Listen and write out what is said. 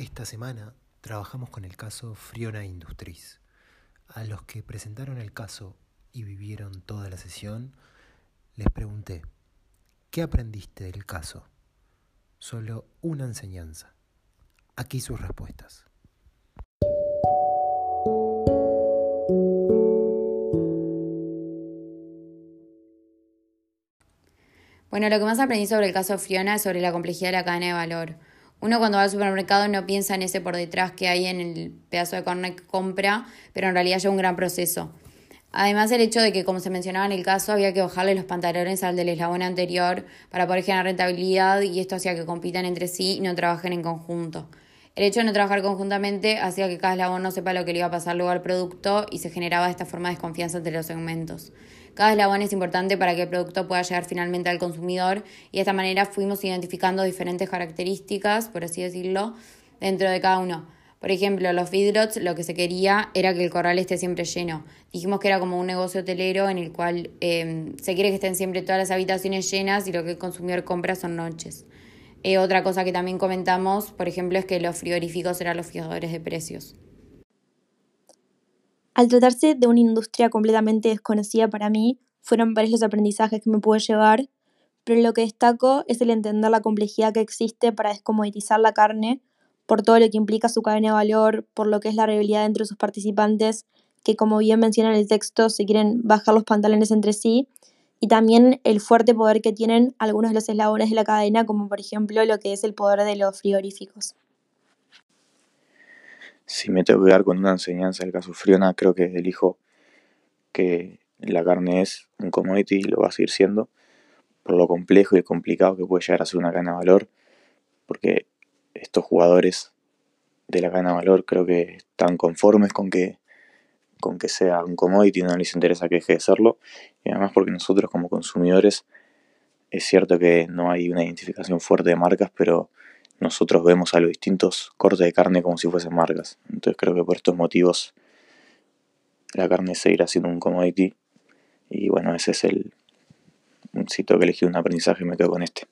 Esta semana trabajamos con el caso Friona Industries. A los que presentaron el caso y vivieron toda la sesión, les pregunté, ¿qué aprendiste del caso? Solo una enseñanza. Aquí sus respuestas. Bueno, lo que más aprendí sobre el caso Friona es sobre la complejidad de la cadena de valor uno cuando va al supermercado no piensa en ese por detrás que hay en el pedazo de carne que compra, pero en realidad lleva un gran proceso. Además, el hecho de que, como se mencionaba en el caso, había que bajarle los pantalones al del eslabón anterior para poder generar rentabilidad y esto hacía que compitan entre sí y no trabajen en conjunto. El hecho de no trabajar conjuntamente hacía que cada eslabón no sepa lo que le iba a pasar luego al producto y se generaba esta forma de desconfianza entre los segmentos. Cada eslabón es importante para que el producto pueda llegar finalmente al consumidor y de esta manera fuimos identificando diferentes características, por así decirlo, dentro de cada uno. Por ejemplo, los feedlots lo que se quería era que el corral esté siempre lleno. Dijimos que era como un negocio hotelero en el cual em, se quiere que estén siempre todas las habitaciones llenas y lo que el consumidor compra son noches. Eh, otra cosa que también comentamos, por ejemplo, es que los frigoríficos eran los fijadores de precios. Al tratarse de una industria completamente desconocida para mí, fueron varios los aprendizajes que me pude llevar, pero lo que destaco es el entender la complejidad que existe para descomoditizar la carne, por todo lo que implica su cadena de valor, por lo que es la rivalidad entre sus participantes, que como bien menciona en el texto, se quieren bajar los pantalones entre sí, y también el fuerte poder que tienen algunos de los eslabones de la cadena, como por ejemplo lo que es el poder de los frigoríficos. Si me tengo que dar con una enseñanza del caso Friona, creo que elijo que la carne es un commodity y lo va a seguir siendo, por lo complejo y complicado que puede llegar a ser una cadena de valor, porque estos jugadores de la cadena de valor creo que están conformes con que, con que sea un commodity, no les interesa que deje de serlo, y además porque nosotros como consumidores es cierto que no hay una identificación fuerte de marcas, pero nosotros vemos a los distintos cortes de carne como si fuesen marcas. Entonces creo que por estos motivos la carne seguirá siendo un commodity. Y bueno, ese es el sitio que elegí un aprendizaje y me quedo con este.